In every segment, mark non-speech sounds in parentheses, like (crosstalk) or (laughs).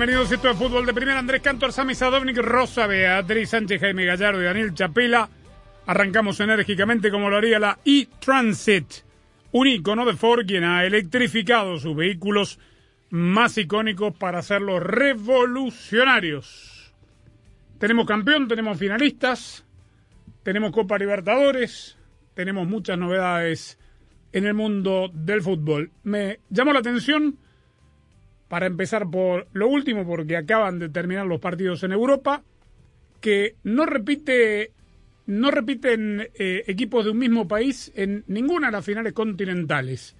Bienvenidos. Esto es Fútbol de Primera. Andrés Cantor, Sami Sadovnik, Rosa, Beatriz Sánchez, Jaime Gallardo y Daniel Chapela. Arrancamos enérgicamente como lo haría la e-Transit, un icono de Ford quien ha electrificado sus vehículos más icónicos para hacerlos revolucionarios. Tenemos campeón, tenemos finalistas, tenemos Copa Libertadores, tenemos muchas novedades en el mundo del fútbol. Me llamó la atención para empezar por lo último, porque acaban de terminar los partidos en Europa, que no repite no repiten eh, equipos de un mismo país en ninguna de las finales continentales.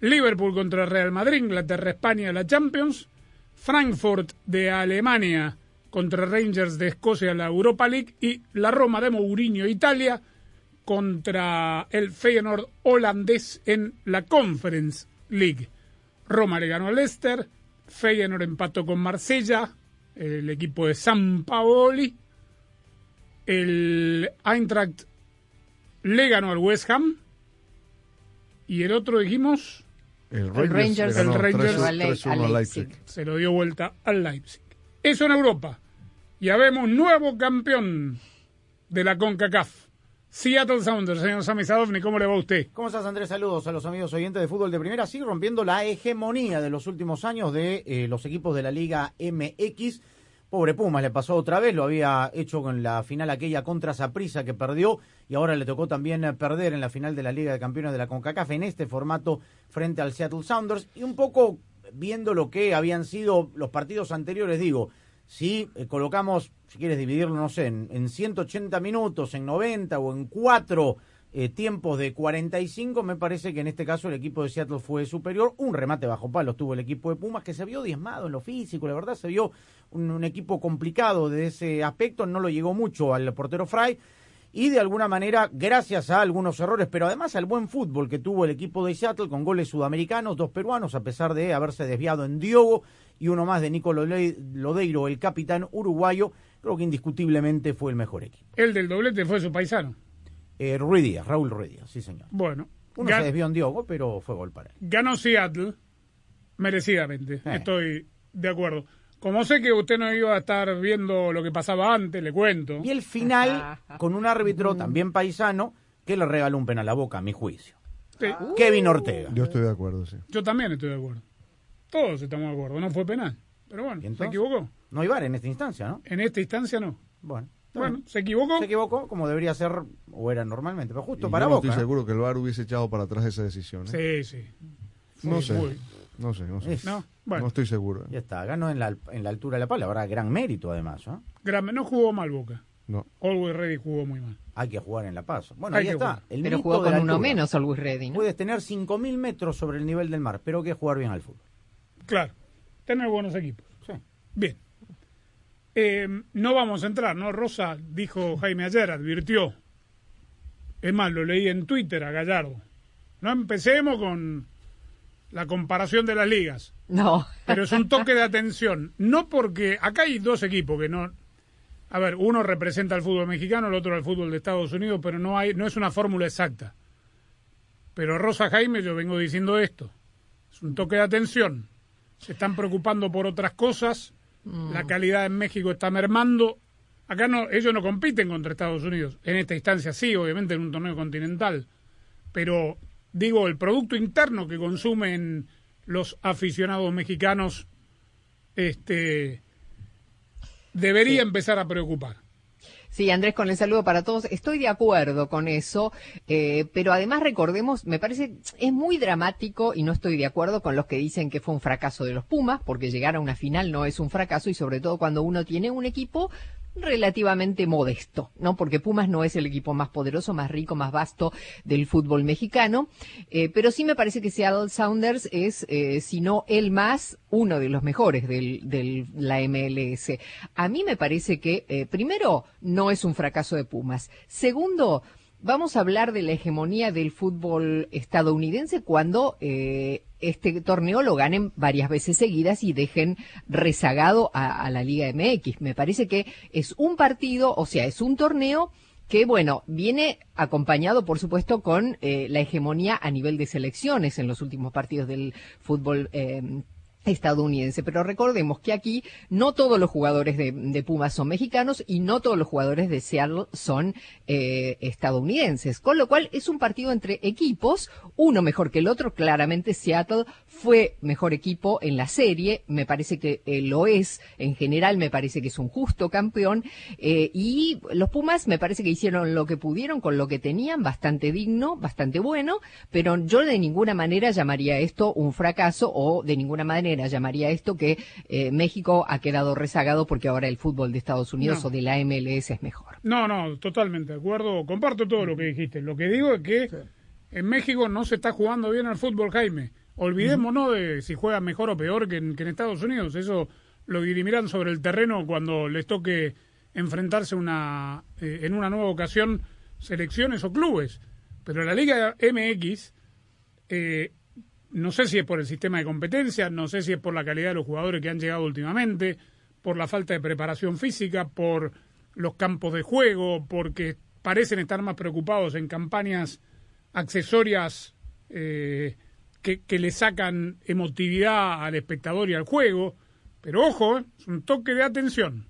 Liverpool contra Real Madrid, Inglaterra, España, la Champions, Frankfurt de Alemania contra Rangers de Escocia, la Europa League, y la Roma de Mourinho, Italia, contra el Feyenoord holandés en la Conference League. Roma le ganó al Leicester, Feyenoord empató con Marsella, el equipo de San Paoli, el Eintracht le ganó al West Ham y el otro dijimos El Rangers le ganó El Rangers 3-1 a Le- a a Leipzig. Leipzig. se lo dio vuelta al Leipzig. Eso en Europa. Ya vemos nuevo campeón de la CONCACAF. Seattle Sounders, señor Sami Sadovni, ¿cómo le va a usted? ¿Cómo estás, Andrés? Saludos a los amigos oyentes de fútbol de primera. Sigue rompiendo la hegemonía de los últimos años de eh, los equipos de la Liga MX. Pobre Pumas, le pasó otra vez, lo había hecho con la final aquella contra Saprissa que perdió y ahora le tocó también eh, perder en la final de la Liga de Campeones de la CONCACAF en este formato frente al Seattle Sounders. Y un poco viendo lo que habían sido los partidos anteriores, digo, si eh, colocamos, si quieres dividirlo, no sé, en, en 180 minutos, en 90 o en 4 eh, tiempos de 45, me parece que en este caso el equipo de Seattle fue superior. Un remate bajo palos tuvo el equipo de Pumas que se vio diezmado en lo físico, la verdad se vio un, un equipo complicado de ese aspecto, no lo llegó mucho al portero Fry. Y de alguna manera, gracias a algunos errores, pero además al buen fútbol que tuvo el equipo de Seattle con goles sudamericanos, dos peruanos, a pesar de haberse desviado en Diogo y uno más de Nico Lode- Lodeiro, el capitán uruguayo, creo que indiscutiblemente fue el mejor equipo. El del doblete fue su paisano. Eh, Ruiz Díaz, Raúl Ruiz Díaz, sí señor. Bueno, Uno se desvió en Diogo, pero fue gol para él. ganó Seattle merecidamente. Eh. Estoy de acuerdo. Como sé que usted no iba a estar viendo lo que pasaba antes, le cuento. Y el final, con un árbitro también paisano, que le regaló un penal a boca, a mi juicio. Sí, Kevin Ortega. Yo estoy de acuerdo, sí. yo también estoy de acuerdo. Todos estamos de acuerdo. No fue penal. Pero bueno, ¿Y se equivocó. No hay VAR en esta instancia, ¿no? En esta instancia no. Bueno. Bueno, se equivocó. Se equivocó como debería ser o era normalmente, pero justo Y para yo no Boca. estoy seguro que el VAR hubiese echado para atrás esa decisión. ¿eh? Sí, sí. no Sí, sé. muy- No sé, no sé. Es- No, bueno. No estoy seguro. ¿eh? Ya está, ganó en la, en la altura de la pala, habrá gran mérito además, ¿no? Gran- no jugó mal Boca. No. Always Ready jugó muy mal. Hay que jugar en La Paz. Bueno, Hay ahí está. El Pero jugó con uno menos Always Ready, ¿no? Puedes tener 5.000 metros sobre el nivel del mar, pero hay que jugar bien al fútbol. Claro. Tener buenos equipos. Sí. Bien. Eh, no vamos a entrar, ¿no? Rosa dijo Jaime ayer, advirtió. Es más, lo leí en Twitter a Gallardo. No empecemos con la comparación de las ligas. No. Pero es un toque de atención. No porque acá hay dos equipos que no. A ver, uno representa al fútbol mexicano, el otro al fútbol de Estados Unidos, pero no hay, no es una fórmula exacta. Pero Rosa Jaime, yo vengo diciendo esto. Es un toque de atención. Se están preocupando por otras cosas. La calidad en México está mermando. Acá no, ellos no compiten contra Estados Unidos. En esta instancia sí, obviamente en un torneo continental. Pero digo, el producto interno que consumen los aficionados mexicanos este debería empezar a preocupar. Sí, Andrés, con el saludo para todos. Estoy de acuerdo con eso, eh, pero además recordemos, me parece, es muy dramático y no estoy de acuerdo con los que dicen que fue un fracaso de los Pumas, porque llegar a una final no es un fracaso y sobre todo cuando uno tiene un equipo relativamente modesto, ¿no? Porque Pumas no es el equipo más poderoso, más rico, más vasto del fútbol mexicano, eh, pero sí me parece que Seattle Sounders es, eh, si no el más, uno de los mejores de del, la MLS. A mí me parece que, eh, primero, no es un fracaso de Pumas. Segundo, vamos a hablar de la hegemonía del fútbol estadounidense cuando eh, este torneo lo ganen varias veces seguidas y dejen rezagado a, la Liga MX. Me parece que es un partido, o sea, es un torneo que, bueno, viene acompañado, por supuesto, con eh, la hegemonía a nivel de selecciones en los últimos partidos del fútbol. Eh, estadounidense. Pero recordemos que aquí no todos los jugadores de, Pumas son mexicanos y no todos los jugadores de Seattle son eh, estadounidenses. Con lo cual es un partido entre equipos, uno mejor que el otro. Claramente Seattle fue mejor equipo en la serie, me parece que eh, lo es. En general me parece que es un justo campeón. Eh, y los Pumas me parece que hicieron lo que pudieron con lo que tenían, bastante digno, bastante bueno, pero yo de ninguna manera llamaría esto un fracaso o de ninguna manera llamaría esto que eh, México ha quedado rezagado porque ahora el fútbol de Estados Unidos o de la MLS es mejor. No, no, totalmente de acuerdo. Comparto todo lo que dijiste. Lo que digo es que en México no se está jugando bien al fútbol, Jaime. Olvidémonos de si juega mejor o peor que en, Estados Unidos. Eso lo dirimirán sobre el terreno cuando les toque enfrentarse una, eh, en una nueva ocasión selecciones o clubes. Pero la Liga MX eh, no sé si es por el sistema de competencia, no sé si es por la calidad de los jugadores que han llegado últimamente, por la falta de preparación física, por los campos de juego, porque parecen estar más preocupados en campañas accesorias eh, que, que, le sacan emotividad al espectador y al juego. Pero ojo, es un toque de atención.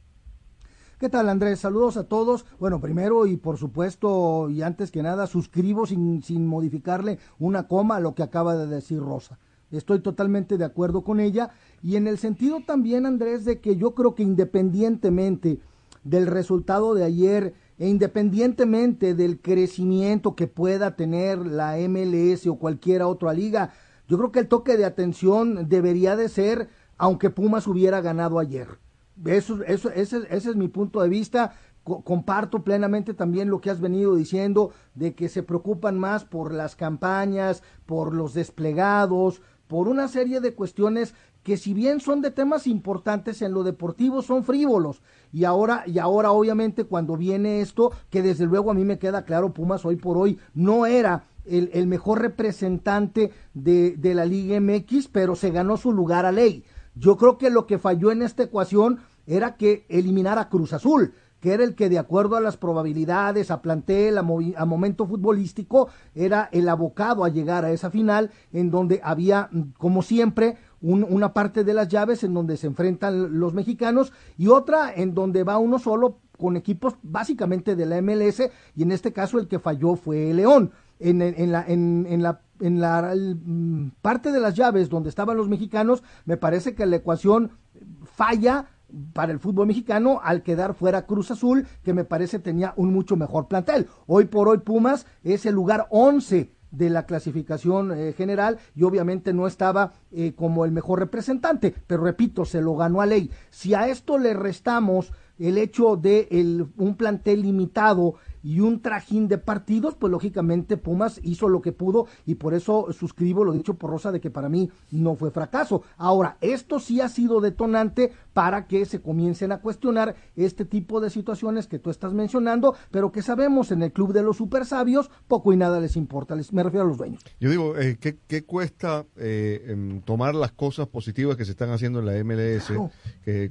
¿Qué tal Andrés? Saludos a todos. Bueno, primero y por supuesto y antes que nada suscribo sin, sin modificarle una coma a lo que acaba de decir Rosa. Estoy totalmente de acuerdo con ella y en el sentido también Andrés de que yo creo que independientemente del resultado de ayer e independientemente del crecimiento que pueda tener la MLS o cualquier otra liga, yo creo que el toque de atención debería de ser aunque Pumas hubiera ganado ayer eso, eso, ese, ese es mi punto de vista. comparto plenamente también lo que has venido diciendo de que se preocupan más por las campañas, por los desplegados, por una serie de cuestiones que si bien son de temas importantes en lo deportivo son frívolos y ahora y ahora obviamente cuando viene esto que desde luego a mí me queda claro Pumas hoy por hoy no era el, el mejor representante de, de la Liga MX pero se ganó su lugar a ley yo creo que lo que falló en esta ecuación era que eliminara a Cruz Azul, que era el que de acuerdo a las probabilidades, a plantel, a, momento futbolístico, era el abocado a llegar a esa final en donde había, mm, como siempre, una parte de las llaves en donde se enfrentan los mexicanos y otra en donde va uno solo con equipos básicamente de la MLS y en este caso el que falló fue León. En, en, la, en, en la en la mm, parte de las llaves donde estaban los mexicanos, me parece que la ecuación falla para el fútbol mexicano al quedar fuera Cruz Azul, que me parece tenía un mucho mejor plantel. Hoy por hoy Pumas es el lugar 11 de la clasificación eh, general y obviamente no estaba eh, como el mejor representante, pero repito, se lo ganó a ley. Si a esto le restamos el hecho de el, un plantel limitado y un trajín de partidos, pues lógicamente Pumas hizo lo que pudo y por eso suscribo lo dicho por Rosa de que para mí no fue fracaso. Ahora, esto sí ha sido detonante para que se comiencen a cuestionar este tipo de situaciones que tú estás mencionando, pero que sabemos en el club de los super sabios poco y nada les importa, les, me refiero a los dueños. Yo digo, eh, ¿qué, cuesta eh, em, tomar las cosas positivas que se están haciendo en la MLS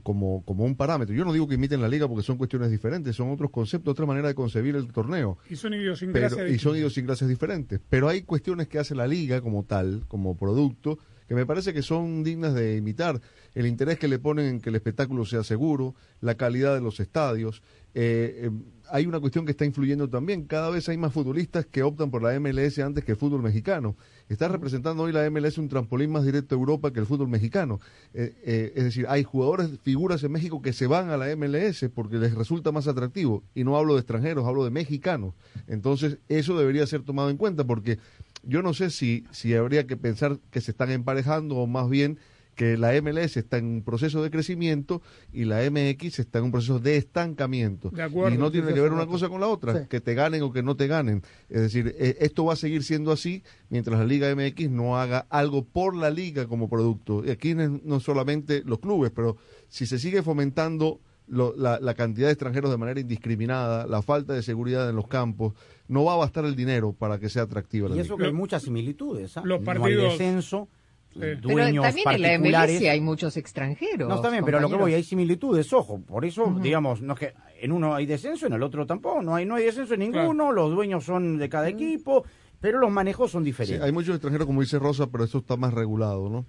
como, como un parámetro? Yo no digo que imiten la liga porque son cuestiones diferentes, son otros conceptos, otra manera de concebir el torneo. Y son idiosincrasias Y son idiosincrasias diferentes. Pero hay cuestiones que hace la liga como tal, como producto, que me parece que son dignas de imitar. El interés que le ponen en que el espectáculo sea seguro, la calidad de los estadios, eh, hay una cuestión que está influyendo también. Cada vez hay más futbolistas que optan por la MLS antes que el fútbol mexicano. Está representando hoy la MLS un trampolín más directo a Europa que el fútbol mexicano. Eh, eh, es decir, hay jugadores, figuras en México que se van a la MLS porque les resulta más atractivo. Y no hablo de extranjeros, hablo de mexicanos. Entonces, eso debería ser tomado en cuenta porque yo no sé si, si habría que pensar que se están emparejando o más bien que la MLS está en un proceso de crecimiento y la MX está en un proceso de estancamiento. De acuerdo, y no tiene que ver una cosa con la otra, Sí. que te ganen o que no te ganen. Es decir, eh, esto va a seguir siendo así mientras la Liga MX no haga algo por la liga como producto. Y aquí no, solamente los clubes, pero si se sigue fomentando lo- la, la cantidad de extranjeros de manera indiscriminada, la falta de seguridad en los campos, no va a bastar el dinero para que sea atractiva la Y liga. eso que hay muchas similitudes. ¿ah? Los No hay partidos- descenso, Sí. Pero dueños también en la particulares. MLS hay muchos extranjeros. No, está bien, pero a lo que voy, compañeros. hay similitudes, ojo. Por eso, digamos, no es que en uno hay descenso, en el otro tampoco. No hay, no hay descenso en ninguno, los dueños son de cada equipo, pero los manejos son Sí, diferentes. hay muchos extranjeros, como dice Rosa, pero eso está más regulado, ¿no?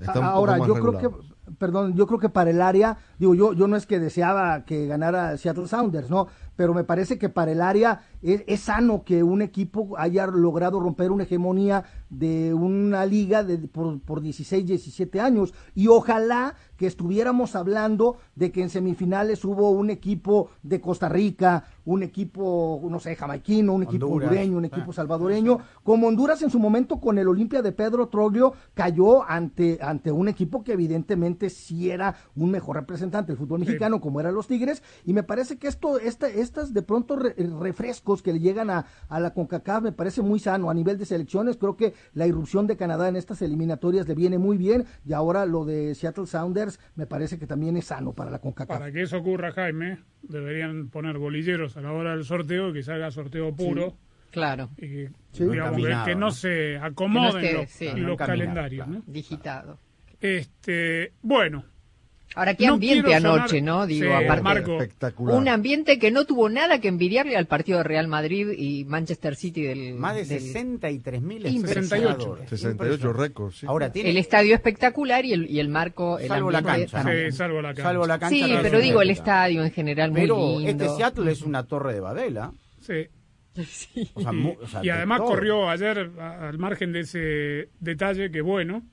Está Ahora, yo creo que, perdón, yo creo que para el área, digo, yo, yo no es que deseaba que ganara Seattle Sounders, ¿no? Pero me parece que para el área es, es sano que un equipo haya logrado romper una hegemonía de una liga de, por, por 16, 17 años. Y ojalá que estuviéramos hablando de que en semifinales hubo un equipo de Costa Rica, un equipo, no sé, jamaiquino, un equipo Honduras. hondureño, un Ah. equipo salvadoreño, como Honduras en su momento con el Olimpia de Pedro Troglio cayó ante, ante un equipo que evidentemente sí era un mejor representante del fútbol mexicano, como eran los Tigres, y me parece que esto, esta, estas de pronto re- refrescos que le llegan a, a la CONCACAF me parece muy sano a nivel de selecciones, creo que la irrupción de Canadá en estas eliminatorias le viene muy bien, y ahora lo de Seattle Sounders me parece que también es sano para la CONCACAF. Para que eso ocurra, Jaime, deberían poner bolilleros a la hora del sorteo y que se haga sorteo puro. Claro, Y que, Sí. digamos, que, no ¿no? se acomoden esté, los, sí. los Encaminado, calendarios. claro. ¿no? digitado. Este, bueno, Ahora, qué No ambiente sonar- anoche, ¿no? Digo, Sí, aparte. Marco. Espectacular. Un ambiente que no tuvo nada que envidiarle al partido de Real Madrid y Manchester City del. Más de del- 63 mil 68. 68 récords, sí. Ahora tiene El estadio espectacular y el, y el marco. El Salvo la cancha, sí, salvo la cancha. salvo la cancha. Sí, pero digo, el estadio en general muy Pero lindo. este Seattle es una torre de Babel, ¿ah? Sí. Sí. O sea, Y, mu- o sea, y de además todo. corrió ayer, a- al margen de ese detalle, que bueno,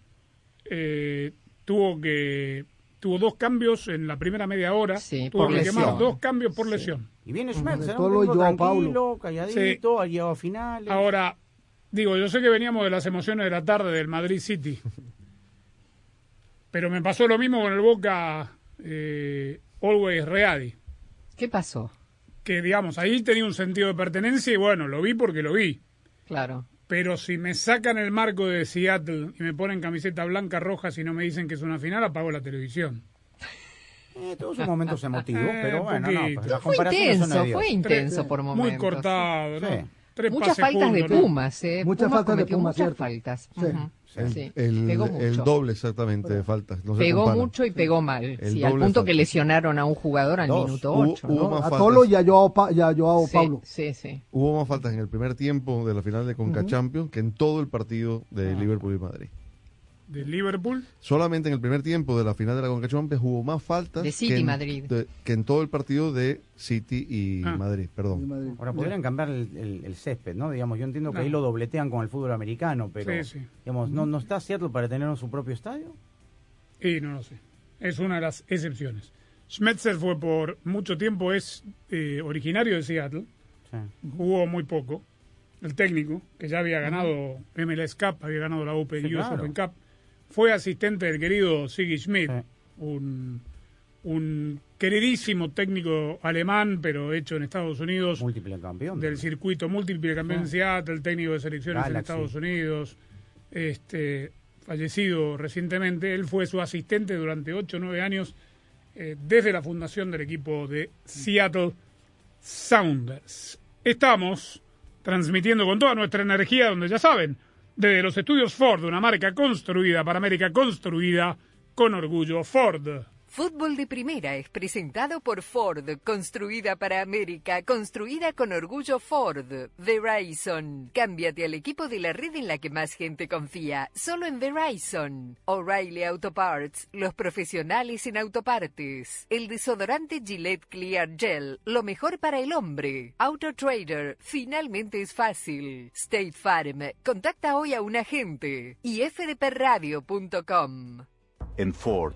eh, tuvo que tuvo dos cambios en la primera media hora. Sí, tuvo por que lesión. quemar dos cambios por lesión. Y viene Schmerz, tipo Joao tranquilo, calladito, ha llegado a finales. Ahora, digo, yo sé que veníamos de las emociones de la tarde del Madrid City, pero me pasó lo mismo con el Boca eh, Always Ready, ¿Qué pasó? que digamos, ahí tenía un sentido de pertenencia y bueno, lo vi porque lo vi. Claro. Pero si me sacan el marco de Seattle y me ponen camiseta blanca, roja, si no me dicen que es una final, apago la televisión. Eh, tuvo sus momentos emotivos, (laughs) Eh, pero bueno, no, poquito. las Fue son intenso, fue intenso por momentos. Muy cortado, ¿no? Sí. Tres Muchas faltas de. Pumas, ¿eh? Muchas Pumas faltas de Pumas, muchas cierto. faltas. Sí. El, Sí, el- pegó el mucho. doble exactamente de faltas. no pegó mucho y pegó mal. Sí, al punto falta. que lesionaron a un jugador al Dos. minuto Hubo- 8. hubo ¿no? más a faltas. Tolo y a Joao, Pa- y a Joao Sí, Paulo. sí, sí. Hubo más faltas en el primer tiempo de la final de Conca Champions que en todo el partido de Liverpool y Madrid. De Liverpool. Solamente en el primer tiempo de la final de la Conca Champions hubo más faltas De City que, y en, Madrid. de- que en todo el partido de City y Ah. Madrid, perdón. Madrid. Ahora podrían cambiar el, el- el césped, ¿no? Digamos, yo entiendo que No. ahí lo dobletean con el fútbol americano, pero Sí, sí. digamos, ¿no, ¿no está Seattle para tener su propio estadio? Y no lo sé. Es una de las excepciones. Schmetzer fue por mucho tiempo, es eh, originario de Seattle, Sí. jugó muy poco. El técnico, que ya había ganado MLS Cup, había ganado la Open, Sí, US claro. Open Cup, fue asistente del querido Siggy Schmidt, un, un queridísimo técnico alemán, pero hecho en Estados Unidos, Múltiple campeón. del circuito múltiple campeón en Seattle, técnico de selecciones en. Estados Unidos, este, fallecido recientemente. Él fue su asistente durante 8 o 9 años eh, desde la fundación del equipo de Seattle Sounders. Estamos transmitiendo con toda nuestra energía, donde ya saben, desde los estudios Ford, una marca construida para América, construida con orgullo Ford. Fútbol de Primera es presentado por Ford, construida para América, construida con orgullo Ford. Verizon. Cámbiate al equipo de la red en la que más gente confía, solo en Verizon. O'Reilly Auto Parts, los profesionales en autopartes. El desodorante Gillette Clear Gel, lo mejor para el hombre. Auto Trader, finalmente es fácil. State Farm, contacta hoy a un agente. Y fdpradio.com. En Ford,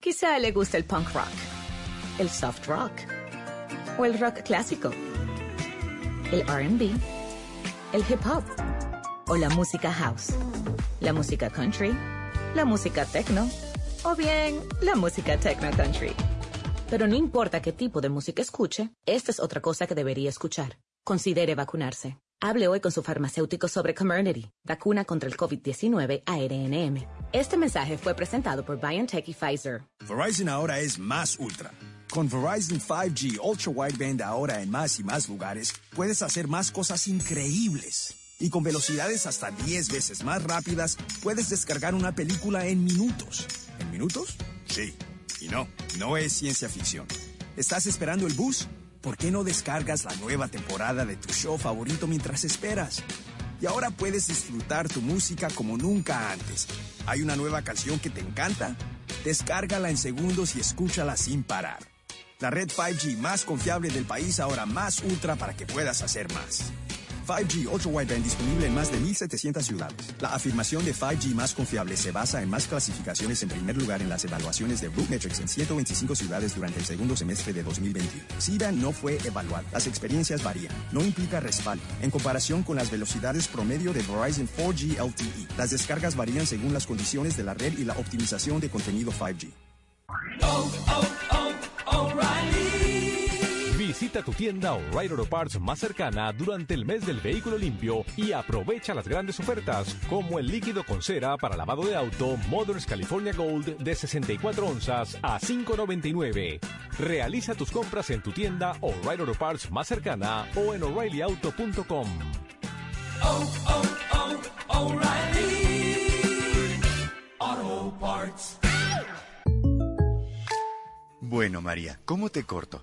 Quizá le guste el punk rock, el soft rock o el rock clásico, el RB, el hip hop o la música house, la música country, la música techno o bien la música techno country. Pero no importa qué tipo de música escuche, esta es otra cosa que debería escuchar. Considere vacunarse. Hable hoy con su farmacéutico sobre Comirnaty, vacuna contra el COVID-19 ARNM. Este mensaje fue presentado por BioNTech y Pfizer. Verizon ahora es más ultra. Con Verizon 5G Ultra Wideband ahora en más y más lugares, puedes hacer más cosas increíbles. Y con velocidades hasta 10 veces más rápidas, puedes descargar una película en minutos. ¿En minutos? Sí. Y no, no es ciencia ficción. ¿Estás esperando el bus? ¿Por qué no descargas la nueva temporada de tu show favorito mientras esperas? Y ahora puedes disfrutar tu música como nunca antes. ¿Hay una nueva canción que te encanta? Descárgala en segundos y escúchala sin parar. La red 5G más confiable del país ahora más ultra para que puedas hacer más. 5G Ultra Wideband disponible en más de 1.700 ciudades. La afirmación de 5G más confiable se basa en más clasificaciones en primer lugar en las evaluaciones de Metrics en 125 ciudades durante el segundo semestre de 2021. SIDA no fue evaluado. Las experiencias varían. No implica respaldo. En comparación con las velocidades promedio de Verizon 4G LTE, las descargas varían según las condiciones de la red y la optimización de contenido 5G. Visita tu tienda O'Reilly Auto Parts más cercana durante el mes del vehículo limpio y aprovecha las grandes ofertas como el líquido con cera para lavado de auto Moderns California Gold de 64 onzas a 5.99. Realiza tus compras en tu tienda O'Reilly Auto Parts más cercana o en o'ReillyAuto.com. Bueno, María, ¿cómo te corto?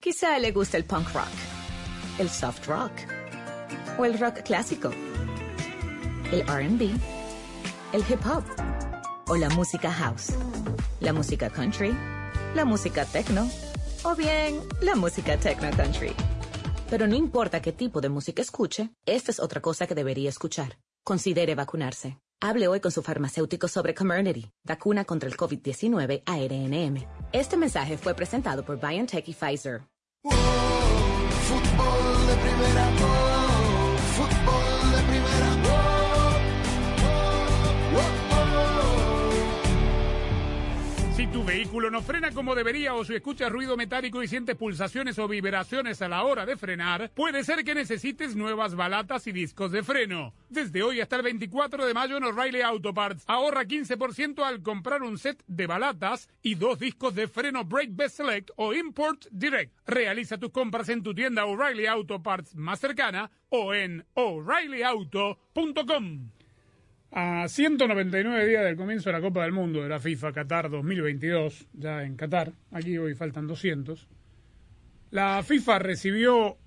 Quizá le guste el punk rock, el soft rock o el rock clásico, el RB, el hip hop o la música house, la música country, la música techno o bien la música techno country. Pero no importa qué tipo de música escuche, esta es otra cosa que debería escuchar. Considere vacunarse. Hable hoy con su farmacéutico sobre Comirnaty, vacuna contra el COVID-19 ARNM. Este mensaje fue presentado por BioNTech y Pfizer. Fútbol de primera, vehículo no frena como debería o si escuchas ruido metálico y sientes pulsaciones o vibraciones a la hora de frenar, puede ser que necesites nuevas balatas y discos de freno. Desde hoy hasta el 24 de mayo en O'Reilly Auto Parts, ahorra 15% al comprar un set de balatas y dos discos de freno Brake Best Select o Import Direct. Realiza tus compras en tu tienda O'Reilly Auto Parts más cercana o en o'ReillyAuto.com. A 199 días del comienzo de la Copa del Mundo de la FIFA Qatar 2022, ya en Qatar, aquí hoy faltan 200, la FIFA recibió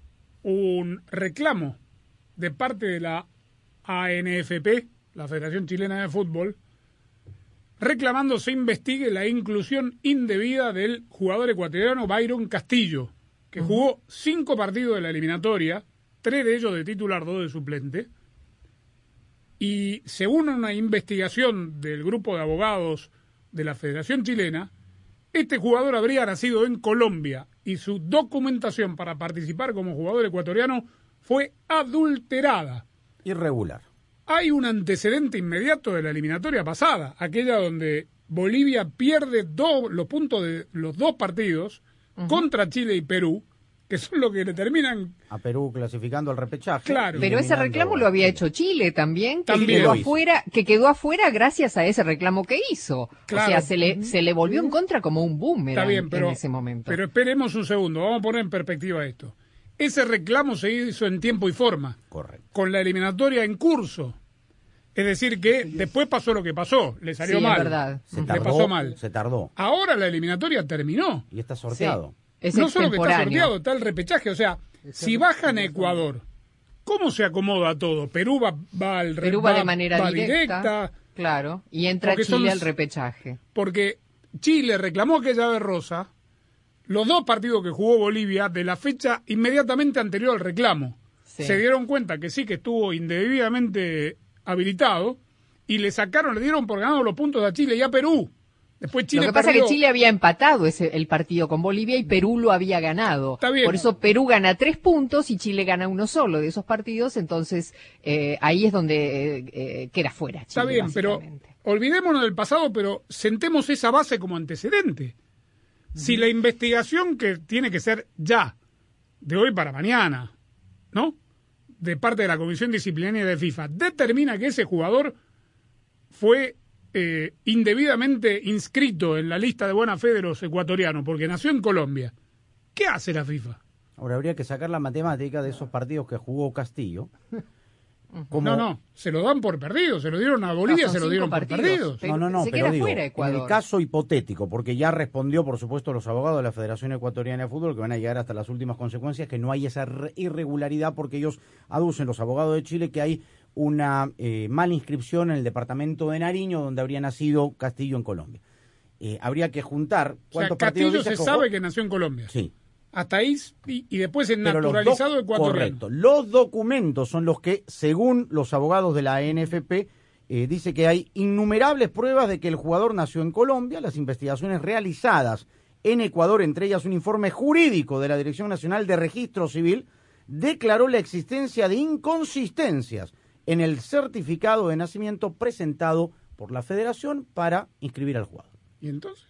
un reclamo de parte de la ANFP, la Federación Chilena de Fútbol, reclamando se investigue la inclusión indebida del jugador ecuatoriano Byron Castillo, que jugó cinco partidos de la eliminatoria, tres de ellos de titular, dos de suplente, y según una investigación del grupo de abogados de la Federación Chilena, este jugador habría nacido en Colombia y su documentación para participar como jugador ecuatoriano fue adulterada. Irregular. Hay un antecedente inmediato de la eliminatoria pasada, aquella donde Bolivia pierde dos, los puntos de los dos partidos contra Chile y Perú, que son los que le terminan A Perú clasificando al repechaje. Claro. Pero ese reclamo lo había hecho Chile también, que También quedó afuera, que quedó afuera gracias a ese reclamo que hizo. Claro. O sea, se le, se le volvió en contra como un boomerang Está bien, pero, en ese momento. pero esperemos un segundo, vamos a poner en perspectiva esto. Ese reclamo se hizo en tiempo y forma, Correcto. con la eliminatoria en curso. Es decir, que después pasó lo que pasó, le salió Sí, es mal. verdad. Se Le tardó, pasó mal. Se tardó. Ahora la eliminatoria terminó. Y está sorteado. Es no solo que está sorteado, está el repechaje. O sea, si bajan a Ecuador, ¿cómo se acomoda todo? Perú va, va al Perú va de manera va directa, Claro, y entra Chile son- al repechaje. porque Chile reclamó aquella vez rosa los dos partidos que jugó Bolivia de la fecha inmediatamente anterior al reclamo. Sí. Se dieron cuenta que sí que estuvo indebidamente habilitado y le sacaron, le dieron por ganado los puntos a Chile y a Perú. Después Chile Lo que pasa es que Chile había empatado ese, el partido con Bolivia y Perú lo había ganado. Está bien. Por eso Perú gana tres puntos y Chile gana uno solo de esos partidos. Entonces eh, ahí es donde eh, eh, queda fuera. Está Chile, bien, pero olvidémonos del pasado, pero sentemos esa base como antecedente. Si la investigación que tiene que ser ya, de hoy para mañana, ¿no? De parte de la Comisión Disciplinaria de FIFA, determina que ese jugador fue eh, indebidamente inscrito en la lista de buena fe de los ecuatorianos porque nació en Colombia. ¿Qué hace la FIFA? Ahora habría que sacar la matemática de esos partidos que jugó Castillo. Como- No, no, se lo dan por perdido, se lo dieron a Bolivia, se lo dieron partidos. por perdidos. No, no, no, se pero queda digo, fuera en Ecuador. el caso hipotético, porque ya respondió, por supuesto, los abogados de la Federación Ecuatoriana de Fútbol, que van a llegar hasta las últimas consecuencias, que no hay esa re- irregularidad, porque ellos aducen, los abogados de Chile, que hay una eh, mala inscripción en el departamento de Nariño, donde habría nacido Castillo en Colombia. Eh, habría que juntar O sea, cuántos partidos Castillo se jugó? sabe que nació en Colombia. Sí. Hasta ahí y, y después es naturalizado ecuatoriano. Correcto. Los documentos son los que, según los abogados de la NFP, eh, dice que hay innumerables pruebas de que el jugador nació en Colombia. Las investigaciones realizadas en Ecuador, entre ellas un informe jurídico de la Dirección Nacional de Registro Civil, declaró la existencia de inconsistencias en el certificado de nacimiento presentado por la Federación para inscribir al jugador. ¿Y entonces?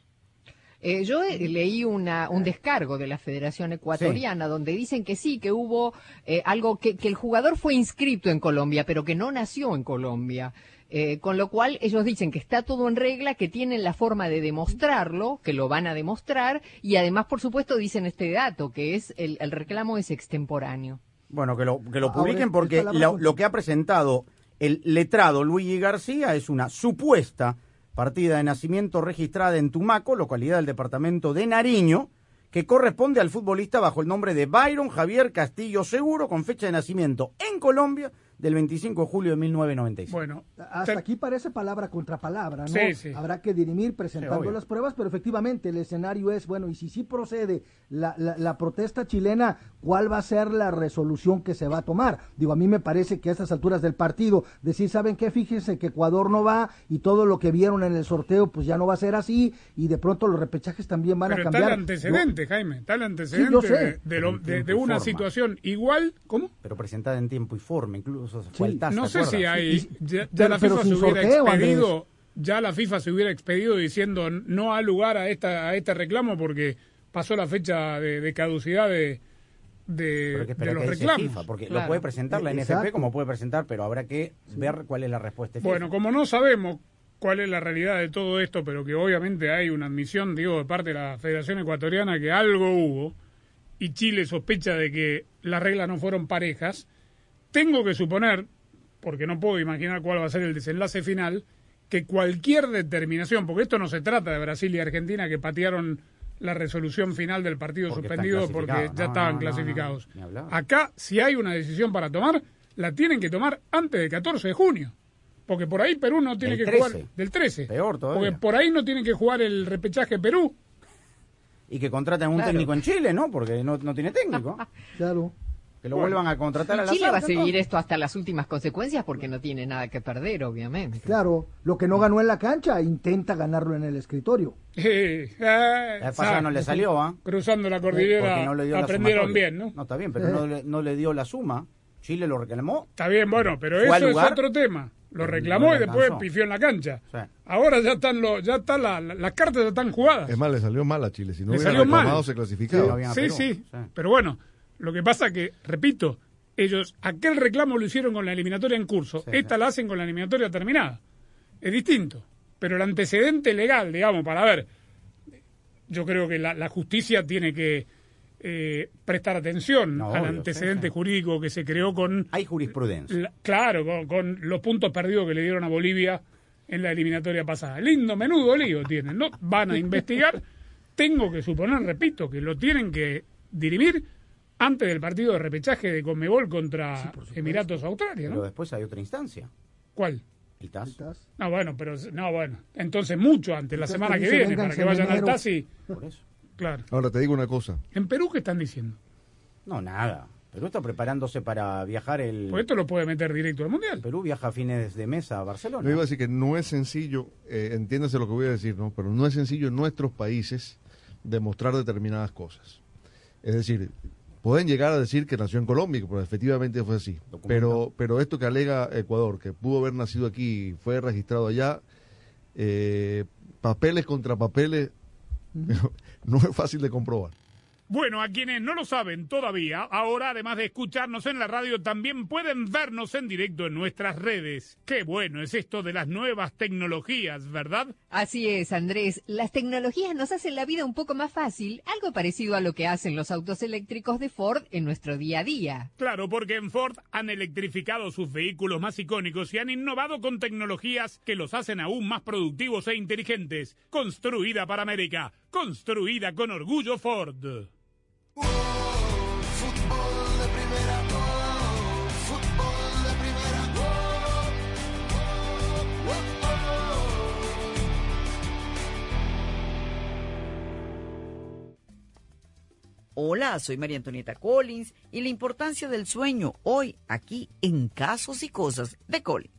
Eh, yo eh, leí una, un descargo de la Federación Ecuatoriana donde dicen que sí, que hubo eh, algo, que, que el jugador fue inscrito en Colombia, pero que no nació en Colombia. Eh, con lo cual ellos dicen que está todo en regla, que tienen la forma de demostrarlo, que lo van a demostrar, y además, por supuesto, dicen este dato, que es el, el reclamo es extemporáneo. Bueno, que lo, que lo Ahora, publiquen porque lo, lo que ha presentado el letrado Luigi García es una supuesta partida de nacimiento registrada en Tumaco, localidad del departamento de Nariño, que corresponde al futbolista bajo el nombre de Byron Javier Castillo Seguro, con fecha de nacimiento en Colombia del 25 de julio de 1996. Bueno, Hasta aquí parece palabra contra palabra, ¿no? Sí, sí. Habrá que dirimir presentando las pruebas, pero efectivamente el escenario es, bueno, y si sí procede la, la, la protesta chilena, ¿cuál va a ser la resolución que se va a tomar? Digo, a mí me parece que a estas alturas del partido, decir, ¿saben qué? Fíjense que Ecuador no va y todo lo que vieron en el sorteo, pues ya no va a ser así y de pronto los repechajes también van pero a está cambiar. el antecedente, Jaime, está el antecedente yo sé. de, de lo- de- de una Forma. situación igual, ¿cómo? Pero presentada en tiempo y forma, incluso Sí. no ¿te sé si hay, ya, ya pero- la FIFA se hubiera sorteo, Andrés. expedido ya la FIFA se hubiera expedido diciendo no ha lugar a esta a este reclamo porque pasó la fecha de, de caducidad de, de, Pero que espera de los reclamos. FIFA, porque lo puede presentar la NFP Exacto. como puede presentar, pero habrá que ver cuál es la respuesta. FIFA. Bueno, como no sabemos cuál es la realidad de todo esto, pero que obviamente hay una admisión, digo, de parte de la Federación Ecuatoriana que algo hubo, y Chile sospecha de que las reglas no fueron parejas, tengo que suponer, porque no puedo imaginar cuál va a ser el desenlace final, que cualquier determinación, porque esto no se trata de Brasil y Argentina que patearon la resolución final del partido Porque suspendido porque ya No, estaban no, no, clasificados. no. Acá, si hay una decisión para tomar, la tienen que tomar antes del 14 de junio. Porque por ahí Perú no tiene Del que 13. jugar. Del 13. Peor todavía. Porque por ahí no tiene que jugar el repechaje Perú. Y que contraten un Claro. técnico en Chile, ¿no? Porque no, no tiene técnico. (laughs) claro. Que lo vuelvan a contratar a la Chile va a seguir esto hasta las últimas consecuencias porque no tiene nada que perder, obviamente. Claro, lo que no ganó en la cancha, intenta ganarlo en el escritorio. Eh, eh, La pasada no le salió, ¿ah? Cruzando la cordillera no le dio la aprendieron bien, ¿no? No, está bien, pero no, le, no le dio la suma. Chile lo reclamó. Está bien, bueno, pero eso lugar, es otro tema. Lo reclamó no y después pifió en la cancha. Sí. Ahora ya están los, ya están la- la- las cartas ya están jugadas. Es más, le salió mal a Chile. Si no Le hubiera salió mal. se clasificaba. Sí, sí, Pero bueno, lo que pasa que, repito, ellos aquel reclamo lo hicieron con la eliminatoria en curso. Esta la hacen con la eliminatoria terminada. Es distinto. Pero el antecedente legal, digamos, para ver, yo creo que la, la justicia tiene que eh, prestar atención No, al obvio, antecedente jurídico que se creó con... Hay jurisprudencia. la- claro, con, con los puntos perdidos que le dieron a Bolivia en la eliminatoria pasada. Lindo, menudo lío tienen, ¿no? Van a (laughs) investigar. Tengo que suponer, repito, que lo tienen que dirimir antes del partido de repechaje de Conmebol contra Emiratos Australia, Pero ¿no? después hay otra instancia. ¿Cuál? El TAS. No, bueno, pero no, bueno. Entonces mucho antes, la semana que viene, para que vayan al. TAS y... Por eso. Claro. Ahora te digo una cosa. ¿En Perú qué están diciendo? No, nada. Perú está preparándose para viajar el... Pues esto lo puede meter directo al Mundial. Perú viaja a fines de mes a Barcelona. Yo iba a decir que no es sencillo, eh, entiéndase lo que voy a decir, ¿no? Pero no es sencillo en nuestros países demostrar determinadas cosas. Es decir, pueden llegar a decir que nació en Colombia, pero efectivamente fue así. Pero, pero esto que alega Ecuador, que pudo haber nacido aquí y fue registrado allá, eh, papeles contra papeles, (laughs) no es fácil de comprobar. Bueno, a quienes no lo saben todavía, ahora además de escucharnos en la radio, también pueden vernos en directo en nuestras redes. Qué bueno es esto de las nuevas tecnologías, ¿verdad? Así es, Andrés. Las tecnologías nos hacen la vida un poco más fácil, algo parecido a lo que hacen los autos eléctricos de Ford en nuestro día a día. Claro, porque en Ford han electrificado sus vehículos más icónicos y han innovado con tecnologías que los hacen aún más productivos e inteligentes. Construida para América, construida con orgullo Ford. Hola, soy María Antonieta Collins y la importancia del sueño hoy aquí en Casos y Cosas de Collins.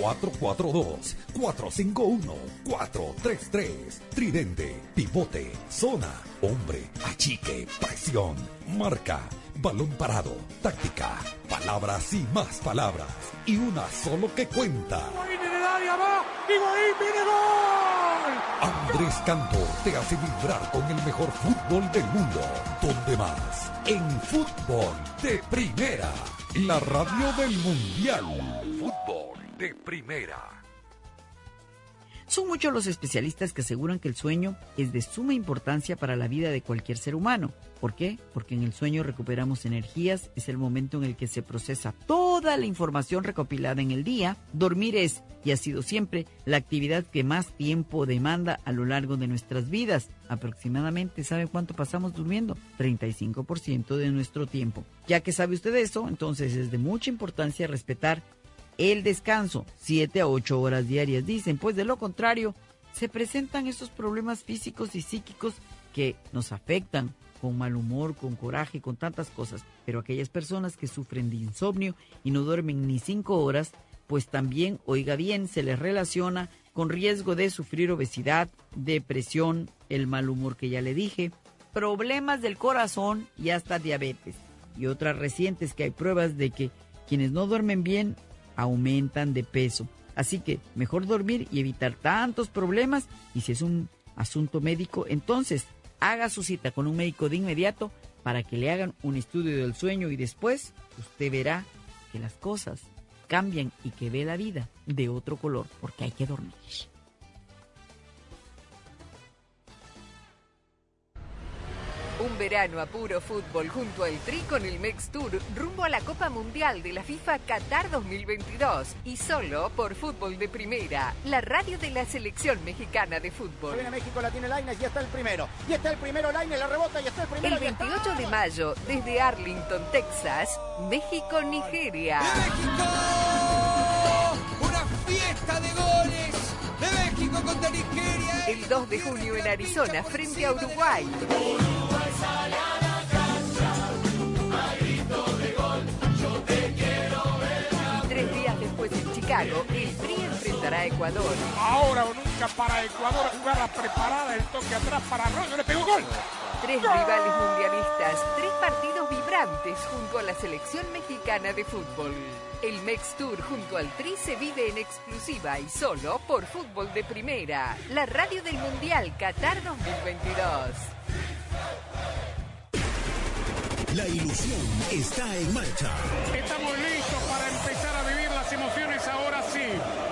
442-451-433. Tridente, pivote, zona, hombre, achique, presión, marca, balón parado, táctica, palabras y más palabras. Y una solo que cuenta. Andrés Cantor te hace vibrar con el mejor fútbol del mundo. ¿Dónde más? En fútbol de primera. La radio del mundial. Fútbol de primera. Son muchos los especialistas que aseguran que el sueño es de suma importancia para la vida de cualquier ser humano. ¿Por qué? Porque en el sueño recuperamos energías, es el momento en el que se procesa toda la información recopilada en el día. Dormir es, y ha sido siempre, la actividad que más tiempo demanda a lo largo de nuestras vidas. Aproximadamente, ¿sabe cuánto pasamos durmiendo? 35% de nuestro tiempo. Ya que sabe usted eso, entonces es de mucha importancia respetar el descanso, 7 a 8 horas diarias, dicen, pues de lo contrario, se presentan esos problemas físicos y psíquicos que nos afectan con mal humor, con coraje, con tantas cosas. Pero aquellas personas que sufren de insomnio y no duermen ni 5 horas, pues también, oiga bien, se les relaciona con riesgo de sufrir obesidad, depresión, el mal humor que ya le dije, problemas del corazón y hasta diabetes. Y otras recientes que hay pruebas de que quienes no duermen bien aumentan de peso. Así que mejor dormir y evitar tantos problemas y si es un asunto médico, entonces haga su cita con un médico de inmediato para que le hagan un estudio del sueño y después usted verá que las cosas cambian y que ve la vida de otro color porque hay que dormir. Un verano a puro fútbol junto al Tri con el Mex Tour rumbo a la Copa Mundial de la FIFA Qatar 2022 y solo por Fútbol de Primera, la radio de la selección mexicana de fútbol. Viene México, la tiene Lainez y está el primero. Y está el primero Lainez, la rebota y está el primero. El 28 de mayo, desde Arlington, Texas, México-Nigeria. ¡Una fiesta de goles! ¡De México contra Nigeria! El 2 de junio en Arizona, frente a Uruguay. Tres días después en Chicago, el Tri enfrentará a Ecuador. Ahora o nunca para Ecuador, jugada preparada, el toque atrás para Arroyo, le pegó gol. Tres rivales mundialistas, tres partidos vibrantes junto a la selección mexicana de fútbol. El Mex Tour junto al Tri se vive en exclusiva y solo por Fútbol de Primera, la radio del Mundial Qatar 2022. La ilusión está en marcha. Estamos listos para empezar a vivir las emociones ahora sí.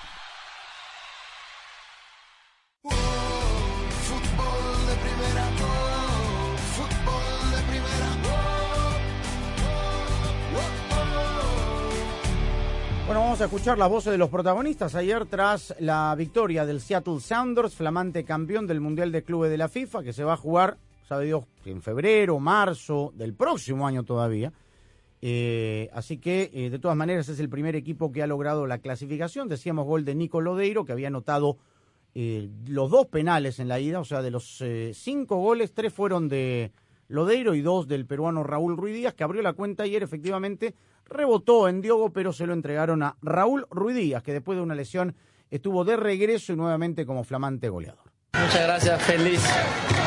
A escuchar las voces de los protagonistas. Ayer, tras la victoria del Seattle Sounders, flamante campeón del Mundial de Clubes de la FIFA, que se va a jugar, sabe Dios, en febrero, marzo del próximo año todavía. Eh, así que, eh, de todas maneras, es el primer equipo que ha logrado la clasificación. Decíamos gol de Nico Lodeiro, que había anotado eh, los dos penales en la ida, o sea, de los eh, cinco goles, tres fueron de Lodeiro y dos del peruano Raúl Ruiz Díaz, que abrió la cuenta ayer, efectivamente, rebotó en Diogo, pero se lo entregaron a Raúl Ruiz Díaz, que después de una lesión estuvo de regreso y nuevamente como flamante goleador. Muchas gracias, feliz.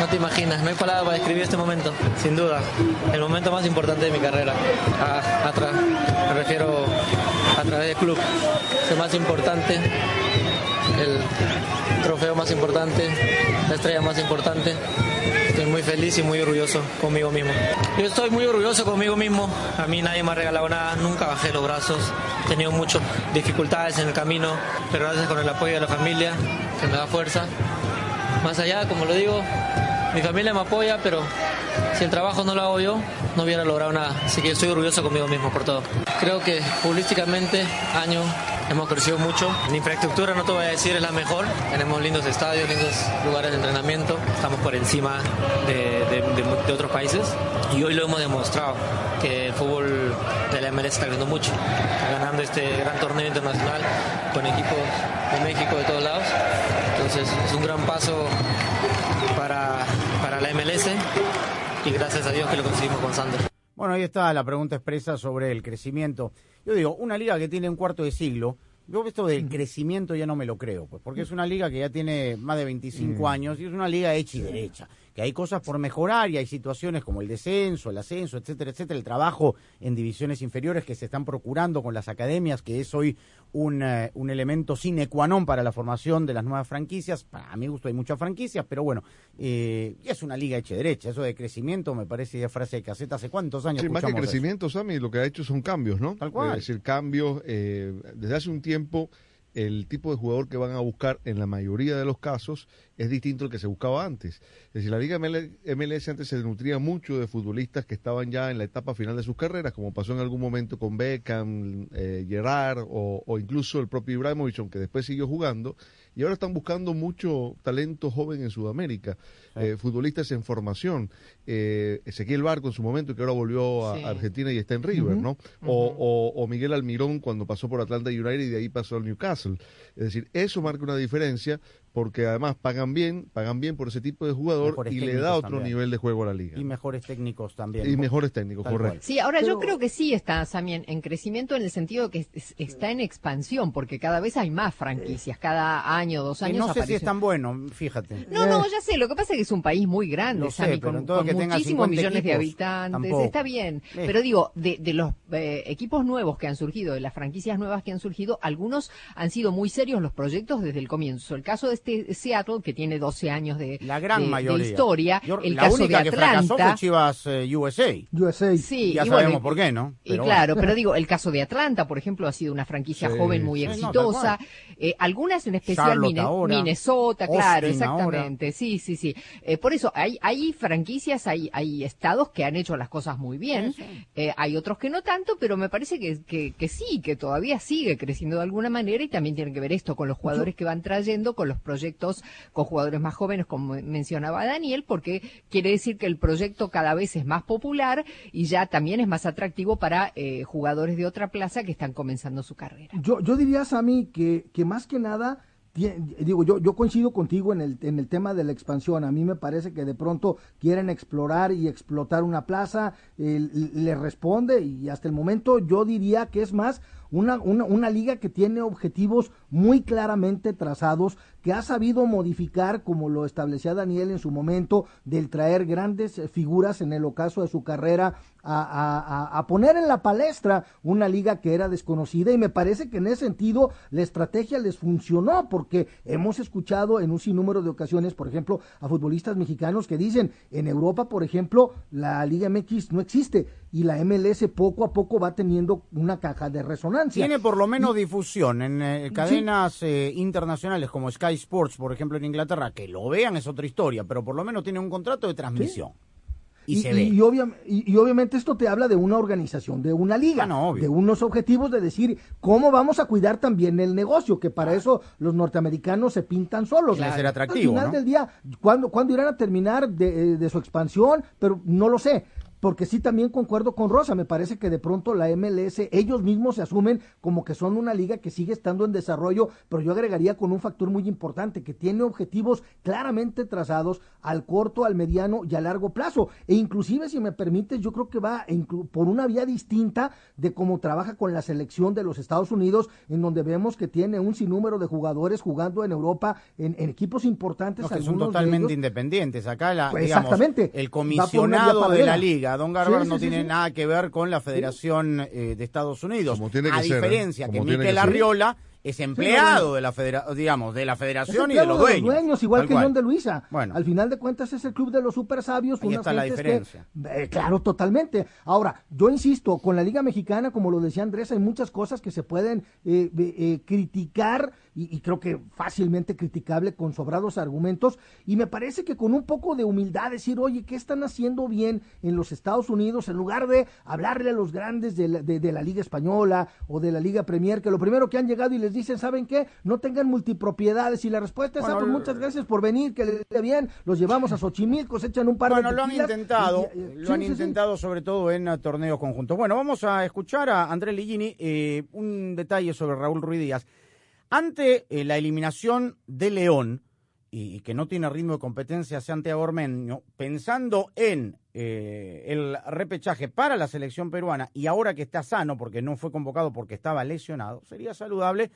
No te imaginas, no hay palabras para describir este momento, sin duda. El momento más importante de mi carrera. A, me refiero a través del club. Es el más importante, el trofeo más importante, la estrella más importante. Estoy muy feliz y muy orgulloso conmigo mismo. Yo estoy muy orgulloso conmigo mismo. A mí nadie me ha regalado nada, nunca bajé los brazos. He tenido muchas dificultades en el camino, pero gracias con el apoyo de la familia, que me da fuerza. Más allá, como lo digo, mi familia me apoya, pero si el trabajo no lo hago yo, no hubiera logrado nada. Así que estoy orgulloso conmigo mismo por todo. Creo que futbolísticamente, año, hemos crecido mucho. La infraestructura, no te voy a decir, es la mejor. Tenemos lindos estadios, lindos lugares de entrenamiento. Estamos por encima de, otros países. Y hoy lo hemos demostrado, que el fútbol de la MLS está creciendo mucho. Está ganando este gran torneo internacional con equipos de México, de todos lados. Entonces es un gran paso para, para la MLS y gracias a Dios que lo conseguimos con Sander. Bueno, ahí está la pregunta expresa sobre el crecimiento. Yo digo, una liga que tiene un cuarto de siglo, yo esto del crecimiento ya no me lo creo, pues, porque es una liga que ya tiene más de 25 Mm. años y es una liga hecha y derecha, que hay cosas por mejorar y hay situaciones como el descenso, el ascenso, etcétera, etcétera, el trabajo en divisiones inferiores que se están procurando con las academias, que es hoy un, eh, un elemento sine qua non para la formación de las nuevas franquicias. Para mi gusto hay muchas franquicias, pero bueno, eh, es una liga hecha derecha. Eso de crecimiento me parece ya frase de caseta. ¿Hace cuántos años Sí, más que eso? crecimiento, Sammy, lo que ha hecho son cambios, ¿no? Tal cual. Es decir, cambios. eh, desde hace un tiempo, el tipo de jugador que van a buscar en la mayoría de los casos es distinto al que se buscaba antes. Es decir, la Liga ML MLS antes se nutría mucho de futbolistas que estaban ya en la etapa final de sus carreras, como pasó en algún momento con Beckham, eh, Gerard o, o incluso el propio Ibrahimovic, aunque después siguió jugando y ahora están buscando mucho talento joven en Sudamérica, eh, futbolistas en formación. Eh, Ezequiel Barco en su momento, que ahora volvió a Sí. Argentina y está en River, Ujú, ¿no? O, o- o Miguel Almirón cuando pasó por Atlanta United y de ahí pasó al Newcastle. Es decir, eso marca una diferencia porque además pagan bien, pagan bien por ese tipo de jugador Mejores y le da otro también. nivel de juego a la liga. Y mejores técnicos también. Y mejores técnicos, Tal correcto. Sí, ahora yo creo que sí está también en crecimiento en el sentido que es- está en expansión, porque cada vez hay más franquicias, cada año, dos Y años no sé si es tan bueno, fíjate. No, no, ya sé, lo que pasa es que es un país muy grande, sé, Sammy, con, muchísimos 50 millones de habitantes, tampoco. está bien. Eh. Pero digo, de, de los eh, equipos nuevos que han surgido, de las franquicias nuevas que han surgido, algunos han sido muy serios los proyectos desde el comienzo. El caso de este Seattle, que tiene 12 años de, La gran de- de mayoría. historia, Yo- el la caso única de que fracasó Atlanta... fue Chivas eh, USA. USA. Sí, ya y sabemos bueno, por qué, ¿no? Y Pero claro, bueno. pero digo, el caso de Atlanta, por ejemplo, ha sido una franquicia Sí, joven muy sí, exitosa. Eh, algunas en especial Charlotte Mine- ahora, Minnesota, claro, ahora. exactamente. Sí, sí, sí. Eh, por eso hay, hay franquicias, hay, hay estados que han hecho las cosas muy bien. Eh, hay otros que no tanto, pero me parece que, que, que sí, que todavía sigue creciendo de alguna manera y también tiene que ver esto con los jugadores que van trayendo, con los proyectos con jugadores más jóvenes, como mencionaba Daniel, porque quiere decir que el proyecto cada vez es más popular y ya también es más atractivo para eh, jugadores de otra plaza que están comenzando su carrera. Yo, yo diría, Sammy, que, que más que nada, digo, yo, yo coincido contigo en el, en el tema de la expansión. A mí me parece que de pronto quieren explorar y explotar una plaza, eh, le responde y hasta el momento yo diría que es más una, una, una liga que tiene objetivos muy claramente trazados, que ha sabido modificar, como lo establecía Daniel en su momento, del traer grandes eh, figuras en el ocaso de su carrera a, a- a- a poner en la palestra una liga que era desconocida. Y me parece que en ese sentido la estrategia les funcionó porque hemos escuchado en un sinnúmero de ocasiones, por ejemplo, a futbolistas mexicanos que dicen en Europa, por ejemplo, la Liga MX no existe y la MLS poco a poco va teniendo una caja de resonancia. Tiene por lo menos difusión en eh, cadenas eh, internacionales como Sky Sports, por ejemplo, en Inglaterra. Que lo vean es otra historia, pero por lo menos tiene un contrato de transmisión. Y, se ve. y obvia- y- obviamente esto te habla de una organización, de una liga, Ah, no, de unos objetivos de decir cómo vamos a cuidar también el negocio, que para eso los norteamericanos se pintan solos. Debe ser atractivo, Al final ¿no? del día, ¿cuándo, cuándo irán a terminar de, de su expansión? Pero no lo sé. Porque sí también concuerdo con Rosa, me parece que de pronto la MLS, ellos mismos se asumen como que son una liga que sigue estando en desarrollo, pero yo agregaría con un factor muy importante, que tiene objetivos claramente trazados al corto, al mediano y a largo plazo. E inclusive, si me permites, yo creo que va por una vía distinta de cómo trabaja con la selección de los Estados Unidos, en donde vemos que tiene un sinnúmero de jugadores jugando en Europa, en, en equipos importantes. No, que son de totalmente ellos. independientes. Acá, la, Pues digamos, exactamente. el comisionado de la paralela. Don Garber, Sí, sí, no tiene nada que ver con la Federación eh, de Estados Unidos. tiene a ser, ¿eh? diferencia que Como Miquel que ser. Arriola es empleado de la federa digamos, de la federación y de los dueños. igual que. John de Luisa. Bueno. Al final de cuentas es el club de los super sabios. Ahí está la gentes que- diferencia. Eh, claro, totalmente. Ahora, yo insisto, con la Liga Mexicana, como lo decía Andrés, hay muchas cosas que se pueden eh, eh, eh, criticar y, y creo que fácilmente criticable con sobrados argumentos. Y me parece que con un poco de humildad decir, oye, ¿qué están haciendo bien en los Estados Unidos? En lugar de hablarle a los grandes de la, de- de la Liga Española o de la Liga Premier, que lo primero que han llegado y les dicen, ¿saben qué? No tengan multipropiedades. Y la respuesta es, ah, Bueno, pues muchas gracias por venir, que les vaya bien. Los llevamos a Xochimilco, se echan un par Bueno, de lo han intentado, y- lo sí, han sí, sí. intentado sobre todo en eh, torneos conjuntos. Bueno, vamos a escuchar a Andrés Ligini eh, un detalle sobre Raúl Ruiz Díaz. Ante eh, la eliminación de León, y, que no tiene ritmo de competencia Santiago Ormeño, pensando en eh, el repechaje para la selección peruana y ahora que está sano porque no fue convocado porque estaba lesionado, sería saludable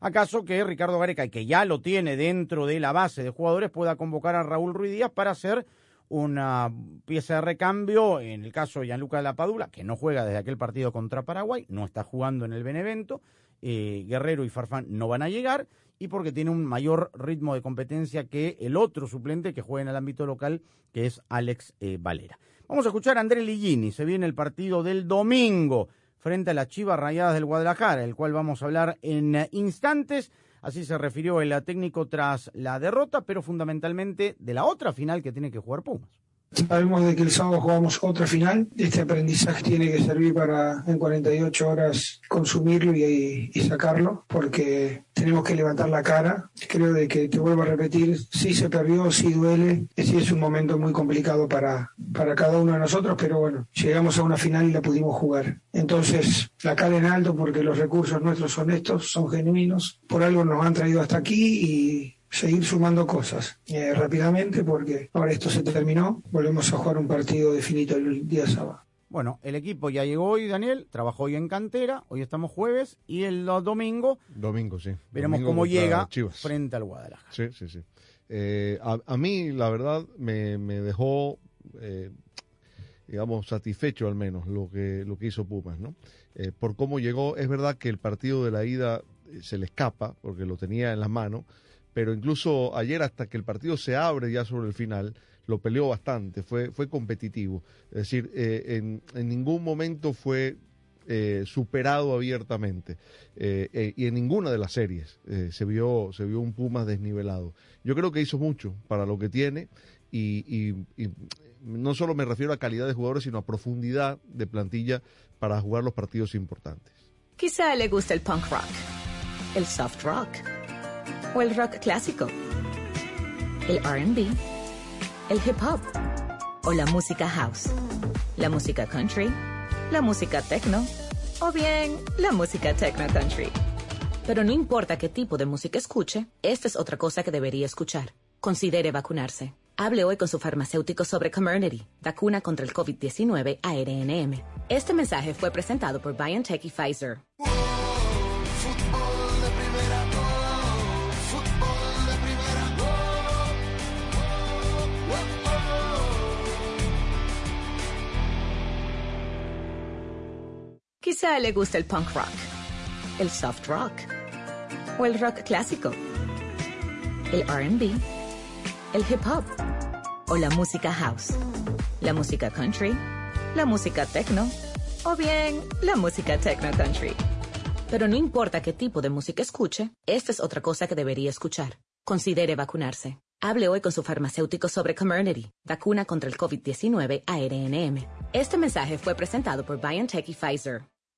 acaso que Ricardo Gareca, que ya lo tiene dentro de la base de jugadores, pueda convocar a Raúl Ruiz Díaz para hacer una pieza de recambio en el caso de Gianluca la Padula, que no juega desde aquel partido contra Paraguay, no está jugando en el Benevento, eh, Guerrero y Farfán no van a llegar, y porque tiene un mayor ritmo de competencia que el otro suplente que juega en el ámbito local, que es Alex eh, Valera. Vamos a escuchar a Andrés Ligini, se viene el partido del domingo frente a las Chivas Rayadas del Guadalajara, el cual vamos a hablar en eh, instantes. Así se refirió el técnico tras la derrota, pero fundamentalmente de la otra final que tiene que jugar Pumas. Sabemos de que el sábado jugamos otra final. Este aprendizaje tiene que servir para en 48 horas consumirlo y, sacarlo, porque tenemos que levantar la cara. Creo de que, te vuelvo a repetir, sí se perdió, sí duele, sí es un momento muy complicado para, para cada uno de nosotros, pero bueno, llegamos a una final y la pudimos jugar. Entonces, la cara en alto porque los recursos nuestros son estos, son genuinos, por algo nos han traído hasta aquí y seguir sumando cosas eh, rápidamente porque ahora esto se terminó, volvemos a jugar un partido definido el día sábado. Bueno, el equipo ya llegó hoy, Daniel, trabajó hoy en cantera, hoy estamos jueves y el domingo... Domingo, sí. Veremos Domingo cómo llega Chivas. frente al Guadalajara. Sí, sí, sí. Eh, a, a mí, la verdad, me, me dejó, eh, digamos, satisfecho al menos lo que, lo que hizo Pumas, ¿no? Eh, por cómo llegó, es verdad que el partido de la ida se le escapa, porque lo tenía en las manos, pero incluso ayer hasta que el partido se abre ya sobre el final, lo peleó bastante, fue, fue competitivo. Es decir, eh, en, ningún momento fue eh, superado abiertamente eh, y en ninguna de las series se vio se vio un Pumas desnivelado. Yo creo que hizo mucho para lo que tiene y, y- no solo me refiero a calidad de jugadores sino a profundidad de plantilla para jugar los partidos importantes. Quizá le guste el punk rock, el soft rock o el rock clásico, el RB, el hip hop o la música house, la música country, la música techno o bien la música techno country. Pero no importa qué tipo de música escuche, esta es otra cosa que debería escuchar. Considere vacunarse. Hable hoy con su farmacéutico sobre Comirnaty, vacuna contra el COVID-19 ARNM. Este mensaje fue presentado por BioNTech y Pfizer. Quizá le guste el punk rock, el soft rock o el rock clásico, el RB, el hip hop o la música house, la música country, la música techno o bien la música techno country. Pero no importa qué tipo de música escuche, esta es otra cosa que debería escuchar. Considere vacunarse. Hable hoy con su farmacéutico sobre Comirnaty, vacuna contra el COVID-19 ARNM. Este mensaje fue presentado por BioNTech y Pfizer.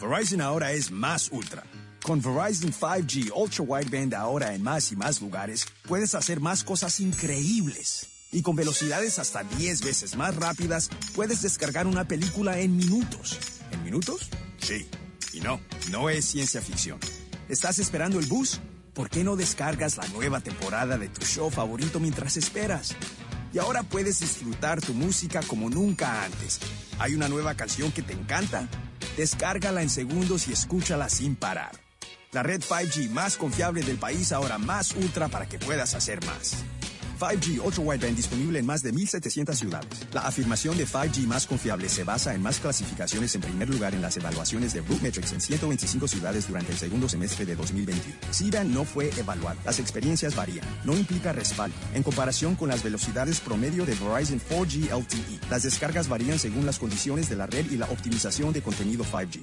Verizon ahora es más ultra. Con Verizon 5G Ultra Wideband ahora en más y más lugares, puedes hacer más cosas increíbles. Y con velocidades hasta 10 veces más rápidas, puedes descargar una película en minutos. ¿En minutos? Sí. Y no, no es ciencia ficción. ¿Estás esperando el bus? ¿Por qué no descargas la nueva temporada de tu show favorito mientras esperas? Y ahora puedes disfrutar tu música como nunca antes. ¿Hay una nueva canción que te encanta? Descárgala en segundos y escúchala sin parar. La red 5G más confiable del país ahora más ultra para que puedas hacer más. 5G Ultra Wideband disponible en más de 1.700 ciudades. La afirmación de 5G más confiable se basa en más clasificaciones en primer lugar en las evaluaciones de Rootmetrics en 125 ciudades durante el segundo semestre de 2021. SIDA no fue evaluado. Las experiencias varían. No implica respaldo. En comparación con las velocidades promedio de Verizon 4G LTE, las descargas varían según las condiciones de la red y la optimización de contenido 5G.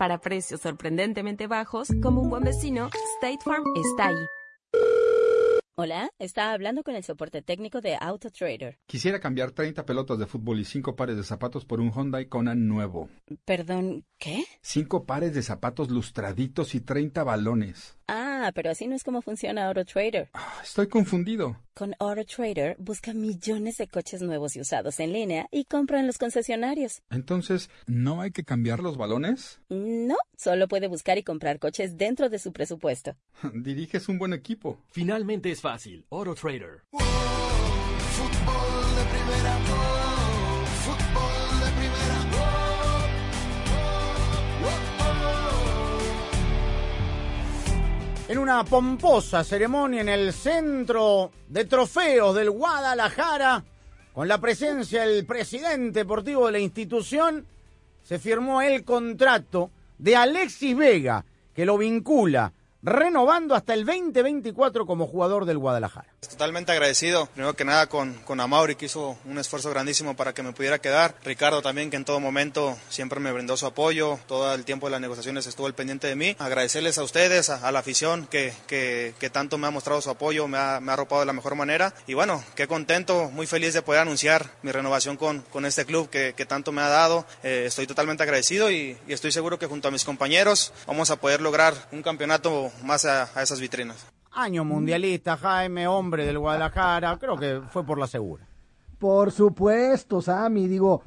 Para precios sorprendentemente bajos, como un buen vecino, State Farm está ahí. Hola, está hablando con el soporte técnico de AutoTrader. Quisiera cambiar 30 pelotas de fútbol y 5 pares de zapatos por un Hyundai Kona nuevo. Perdón, ¿qué? 5 pares de zapatos lustraditos y 30 balones. Ah, pero así no es como funciona AutoTrader. Estoy confundido. Con AutoTrader busca millones de coches nuevos y usados en línea y compra en los concesionarios. Entonces, ¿no hay que cambiar los balones? No, solo puede buscar y comprar coches dentro de su presupuesto. (laughs) Diriges un buen equipo. Finalmente es fácil. Oro Trader. Fútbol de primera, oh, fútbol En una pomposa ceremonia en el centro de trofeos del Guadalajara, con la presencia del presidente deportivo de la institución, se firmó el contrato de Alexis Vega, que lo vincula renovando hasta el 2024 como jugador del Guadalajara. Totalmente agradecido, primero que nada con, con Amauri que hizo un esfuerzo grandísimo para que me pudiera quedar, Ricardo también que en todo momento siempre me brindó su apoyo, todo el tiempo de las negociaciones estuvo al pendiente de mí, agradecerles a ustedes, a, la afición que, que, tanto me ha mostrado su apoyo, me ha, me ha arropado de la mejor manera. Y bueno, qué contento, muy feliz de poder anunciar mi renovación con, con este club que, que tanto me ha dado, eh, estoy totalmente agradecido y estoy seguro que junto a mis compañeros vamos a poder lograr un campeonato más a, a, esas vitrinas. Año mundialista, Jaime, hombre del Guadalajara, creo que fue por la segura. Por supuesto, Sammy, digo,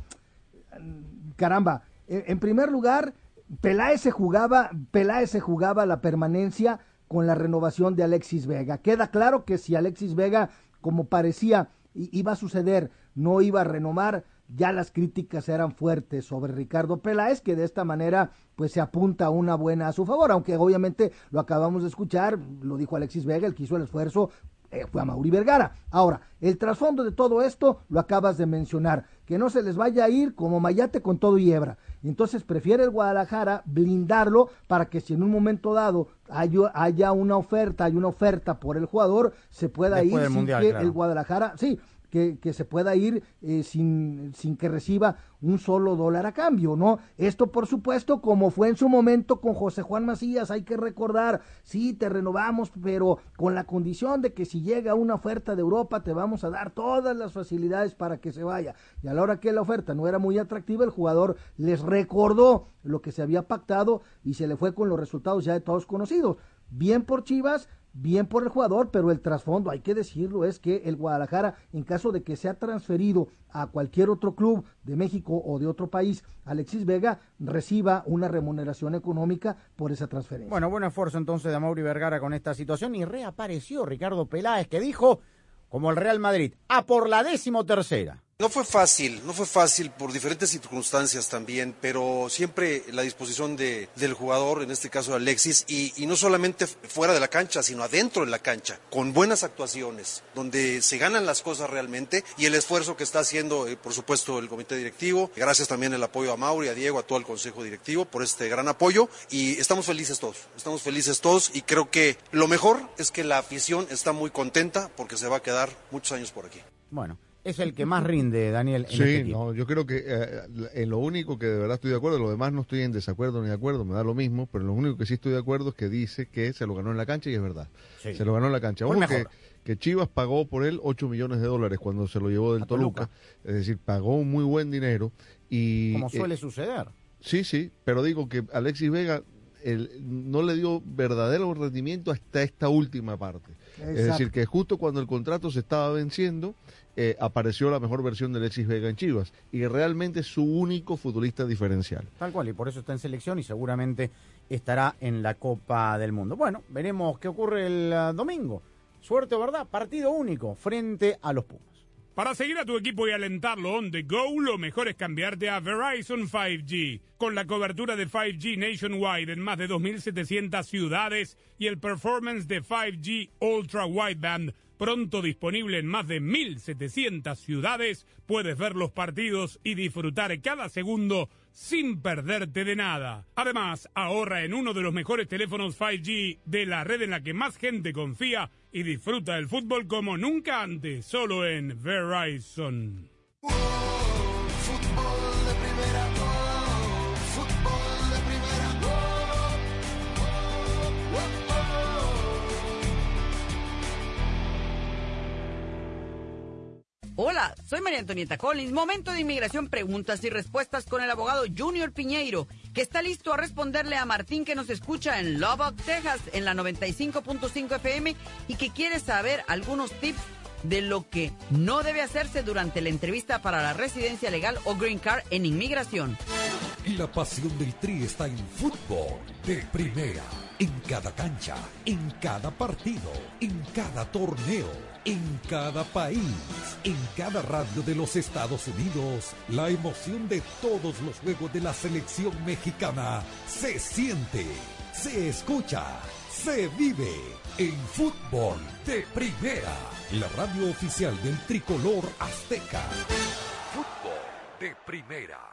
caramba, en primer lugar, Peláez se jugaba, Peláez se jugaba la permanencia con la renovación de Alexis Vega. Queda claro que si Alexis Vega, como parecía iba a suceder, no iba a renovar, ya las críticas eran fuertes sobre Ricardo Peláez, que de esta manera pues se apunta una buena a su favor, aunque obviamente lo acabamos de escuchar, lo dijo Alexis Vega, el que hizo el esfuerzo eh, fue a Mauri Vergara. Ahora, el trasfondo de todo esto lo acabas de mencionar, que no se les vaya a ir como Mayate con todo y hebra. Entonces prefiere el Guadalajara blindarlo para que si en un momento dado haya, haya una oferta, hay una oferta por el jugador, se pueda Después ir sin Mundial, que claro. el Guadalajara, sí, que, que, se pueda ir eh, sin, sin que reciba un solo dólar a cambio, ¿no? Esto, por supuesto, como fue en su momento con José Juan Macías, hay que recordar, sí, te renovamos, pero con la condición de que si llega una oferta de Europa, te vamos a dar todas las facilidades para que se vaya. Y a la hora que la oferta no era muy atractiva, el jugador les recordó lo que se había pactado y se le fue con los resultados ya de todos conocidos. Bien por Chivas, bien por el jugador, pero el trasfondo, hay que decirlo, es que el Guadalajara, en caso de que sea transferido a cualquier otro club de México o de otro país, Alexis Vega reciba una remuneración económica por esa transferencia. Bueno, buen esfuerzo entonces de Mauri Vergara con esta situación y reapareció Ricardo Peláez que dijo, como el Real Madrid, a por la décimo tercera. No fue fácil, no fue fácil por diferentes circunstancias también, pero siempre la disposición de, del jugador, en este caso Alexis, y, y, no solamente fuera de la cancha, sino adentro de la cancha, con buenas actuaciones, donde se ganan las cosas realmente, y el esfuerzo que está haciendo, eh, por supuesto, el comité directivo. Gracias también el apoyo a Mauri, a Diego, a todo el consejo directivo por este gran apoyo, y estamos felices todos, estamos felices todos, y creo que lo mejor es que la afición está muy contenta porque se va a quedar muchos años por aquí. Bueno es el que más rinde, Daniel. En sí, este no, yo creo que eh, en lo único que de verdad estoy de acuerdo, lo demás no estoy en desacuerdo ni de acuerdo, me da lo mismo, pero lo único que sí estoy de acuerdo es que dice que se lo ganó en la cancha y es verdad. Sí. Se lo ganó en la cancha. Ojo que, que, Chivas pagó por él 8 millones de dólares cuando se lo llevó del Toluca. Toluca. Es decir, pagó un muy buen dinero. y Como suele eh, suceder. Sí, sí, pero digo que Alexis Vega el, no le dio verdadero rendimiento hasta esta última parte. Es decir, que justo cuando el contrato se estaba venciendo, eh, apareció la mejor versión de Alexis Vega en Chivas y realmente es su único futbolista diferencial. Tal cual, y por eso está en selección y seguramente estará en la Copa del Mundo. Bueno, veremos qué ocurre el ah, domingo. Suerte o verdad, partido único frente a los Pumas. Para seguir a tu equipo y alentarlo on the go, lo mejor es cambiarte a Verizon 5G. Con la cobertura de 5G nationwide en más de 2.700 ciudades y el performance de 5G Ultra Wideband pronto disponible en más de 1.700 ciudades, puedes ver los partidos y disfrutar cada segundo sin perderte de nada. Además, ahorra en uno de los mejores teléfonos 5G de la red en la que más gente confía y disfruta del fútbol como nunca antes, solo en Verizon. Hola, soy María Antonieta Collins. Momento de inmigración, preguntas y respuestas con el abogado Junior Piñeiro, que está listo a responderle a Martín que nos escucha en Lubbock, Texas, en la 95.5 FM y que quiere saber algunos tips de lo que no debe hacerse durante la entrevista para la residencia legal o green card en inmigración. Y la pasión del Tri está en fútbol de primera. En cada cancha, en cada partido, en cada torneo, en cada país, en cada radio de los Estados Unidos. La emoción de todos los juegos de la selección mexicana se siente, se escucha, se vive en fútbol de primera. La radio oficial del tricolor azteca. Fútbol de primera.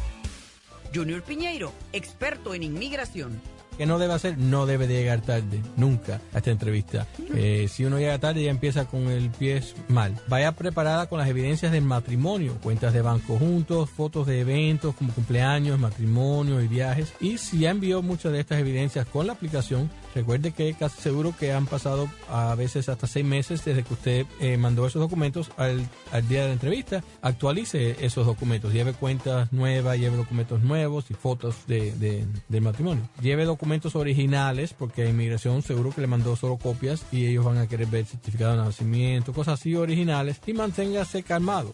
Junior Piñeiro, experto en inmigración. que no debe hacer? No debe de llegar tarde, nunca, a esta entrevista. Eh, si uno llega tarde, ya empieza con el pie mal. Vaya preparada con las evidencias del matrimonio, cuentas de banco juntos, fotos de eventos como cumpleaños, matrimonio y viajes. Y si ya envió muchas de estas evidencias con la aplicación, recuerde que casi seguro que han pasado a veces hasta seis meses desde que usted eh, mandó esos documentos al, día de la entrevista. Actualice esos documentos, lleve cuentas nuevas, lleve documentos nuevos y fotos de, de- del matrimonio. Lleve documentos originales porque inmigración seguro que le mandó solo copias y ellos van a querer ver certificado de nacimiento, cosas así originales y manténgase calmado.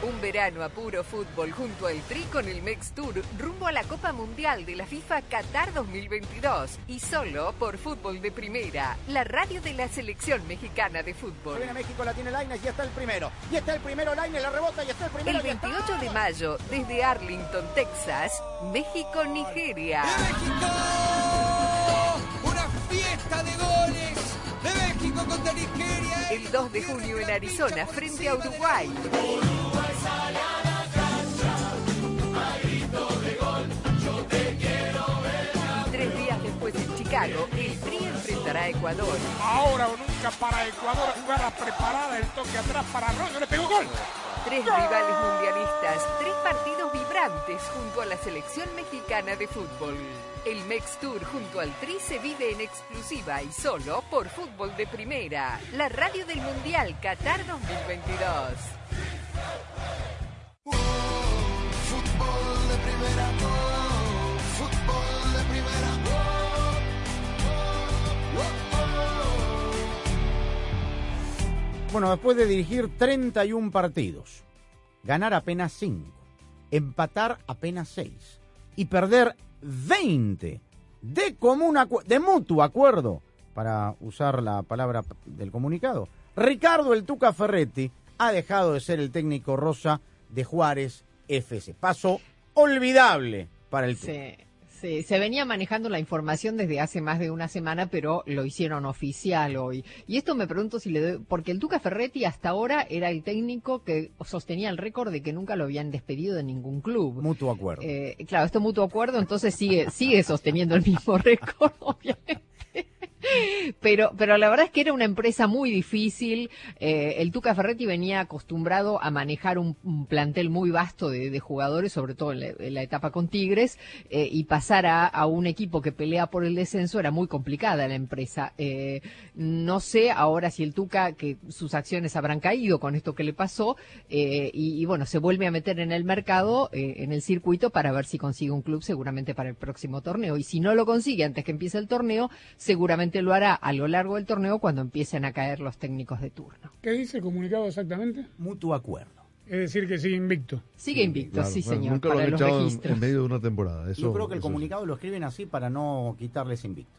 Un verano a puro fútbol junto al Tri con el Mex Tour rumbo a la Copa Mundial de la FIFA Qatar 2022 y solo por Fútbol de Primera, la radio de la selección mexicana de fútbol. Viene México, la tiene Lainez, ya está el primero. Y está el primero, Lainez, la rebota, y está el primero. El ya está. 28 de mayo, desde Arlington, Texas, México-Nigeria. Una fiesta de goles de México contra Nigeria. El 2 de junio en Arizona, frente a Uruguay. El Tri enfrentará a Ecuador. Ahora o nunca para Ecuador, jugada preparada, el toque atrás para Arroyo, le pegó gol. Tres rivales mundialistas, tres partidos vibrantes junto a la selección mexicana de fútbol. El Mex Tour junto al Tri se vive en exclusiva y solo por Fútbol de Primera, la radio del Mundial Qatar 2022. Fútbol de primera, fútbol de primera, Bueno, después de dirigir 31 partidos, ganar apenas 5, empatar apenas 6 y perder 20 de común de mutuo acuerdo, para usar la palabra del comunicado, Ricardo El Tuca Ferretti ha dejado de ser el técnico rosa de Juárez FC. Paso olvidable para el Tuca. Sí, sí, se venía manejando la información desde hace más de una semana, pero lo hicieron oficial hoy. Y esto me pregunto si le doy, porque el Tuca Ferretti hasta ahora era el técnico que sostenía el récord de que nunca lo habían despedido de ningún club. Mutuo acuerdo. Eh, claro, esto mutuo acuerdo, entonces sigue, sigue sosteniendo el mismo (laughs) récord, obviamente. Pero, pero la verdad es que era una empresa muy difícil. Eh, el Tuca Ferretti venía acostumbrado a manejar un, plantel muy vasto de, jugadores, sobre todo en la, etapa con Tigres, eh, y pasar a, un equipo que pelea por el descenso era muy complicada la empresa. Eh, no sé ahora si el Tuca, que sus acciones habrán caído con esto que le pasó, eh, y, bueno, se vuelve a meter en el mercado, en el circuito, para ver si consigue un club seguramente para el próximo torneo. Y si no lo consigue antes que empiece el torneo, seguramente lo hará a lo largo del torneo cuando empiecen a caer los técnicos de turno. ¿Qué dice el comunicado exactamente? Mutuo acuerdo. Es decir, que sigue invicto. Sigue invicto, Claro, sí bueno, señor, Nunca lo para han los echado en, registros. en medio de una temporada. Eso, Yo creo que el comunicado lo escriben así para no quitarles invicto.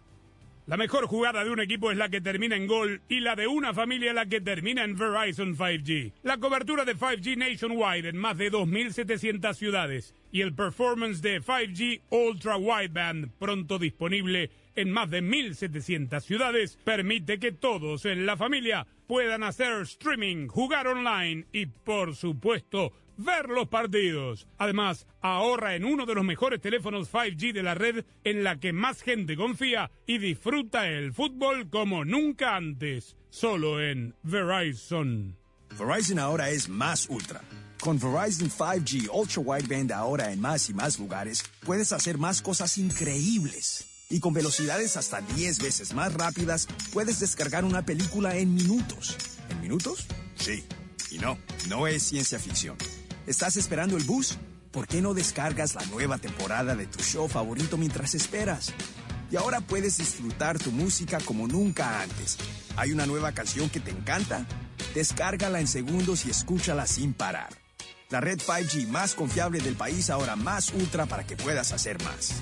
La mejor jugada de un equipo es la que termina en gol y la de una familia la que termina en Verizon 5G. La cobertura de 5G nationwide en más de 2.700 ciudades y el performance de 5G Ultra Wideband pronto disponible en más de 1.700 ciudades permite que todos en la familia puedan hacer streaming, jugar online y por supuesto ver los partidos. Además, ahorra en uno de los mejores teléfonos 5G de la red en la que más gente confía y disfruta el fútbol como nunca antes. Solo en Verizon. Verizon ahora es más ultra. Con Verizon 5G Ultra Wideband ahora en más y más lugares, puedes hacer más cosas increíbles. Y con velocidades hasta 10 veces más rápidas, puedes descargar una película en minutos. ¿En minutos? Sí. Y no, no es ciencia ficción. ¿Estás esperando el bus? ¿Por qué no descargas la nueva temporada de tu show favorito mientras esperas? Y ahora puedes disfrutar tu música como nunca antes. ¿Hay una nueva canción que te encanta? Descárgala en segundos y escúchala sin parar. La red 5G más confiable del país ahora más ultra para que puedas hacer más.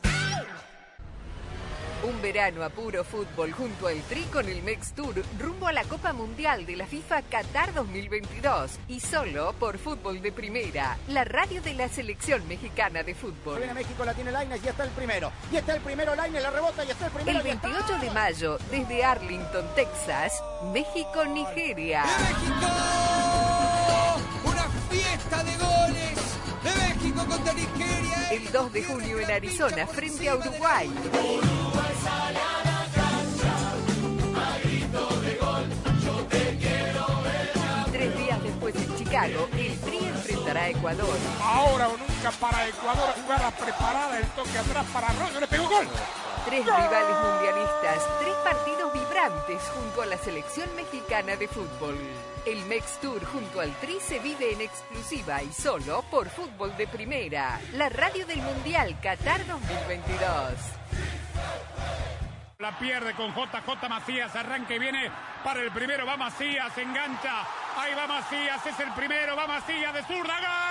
Un verano a puro fútbol junto al Tri con el Mex Tour rumbo a la Copa Mundial de la FIFA Qatar 2022 y solo por Fútbol de Primera, la radio de la selección mexicana de fútbol. viene México, la tiene Lainez, ya está el primero. Y está el primero, Lainez, la rebota, y está el primero. El ya está. 28 de mayo, desde Arlington, Texas, México-Nigeria. Una fiesta de goles México contra Nigeria. El 2 de junio en Arizona, frente a Uruguay. Y tres días después en Chicago, el Tri enfrentará a Ecuador. Ahora o nunca para Ecuador, jugada preparada, el toque atrás para Arroyo, le pegó gol. Tres rivales mundialistas, tres partidos junto a la selección mexicana de fútbol. El Mex Tour junto al Tri se vive en exclusiva y solo por Fútbol de Primera, la radio del Mundial Qatar 2022. La pierde con JJ Macías, arranca y viene para el primero, va Macías, engancha, Ahí va Macías, es el primero, va Macías de zurda.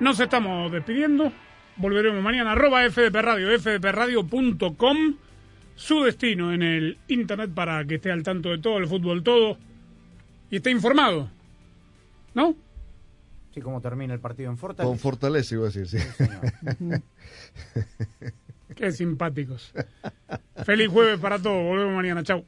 Nos estamos despidiendo. Volveremos mañana. Arroba FDP Radio, fdpradio.com. Su destino en el internet para que esté al tanto de todo el fútbol, todo. Y esté informado. ¿No? Sí, cómo termina el partido en Fortaleza. Con Fortaleza, iba a decir, sí. Qué simpáticos. Feliz jueves para todos. Volvemos mañana. Chau.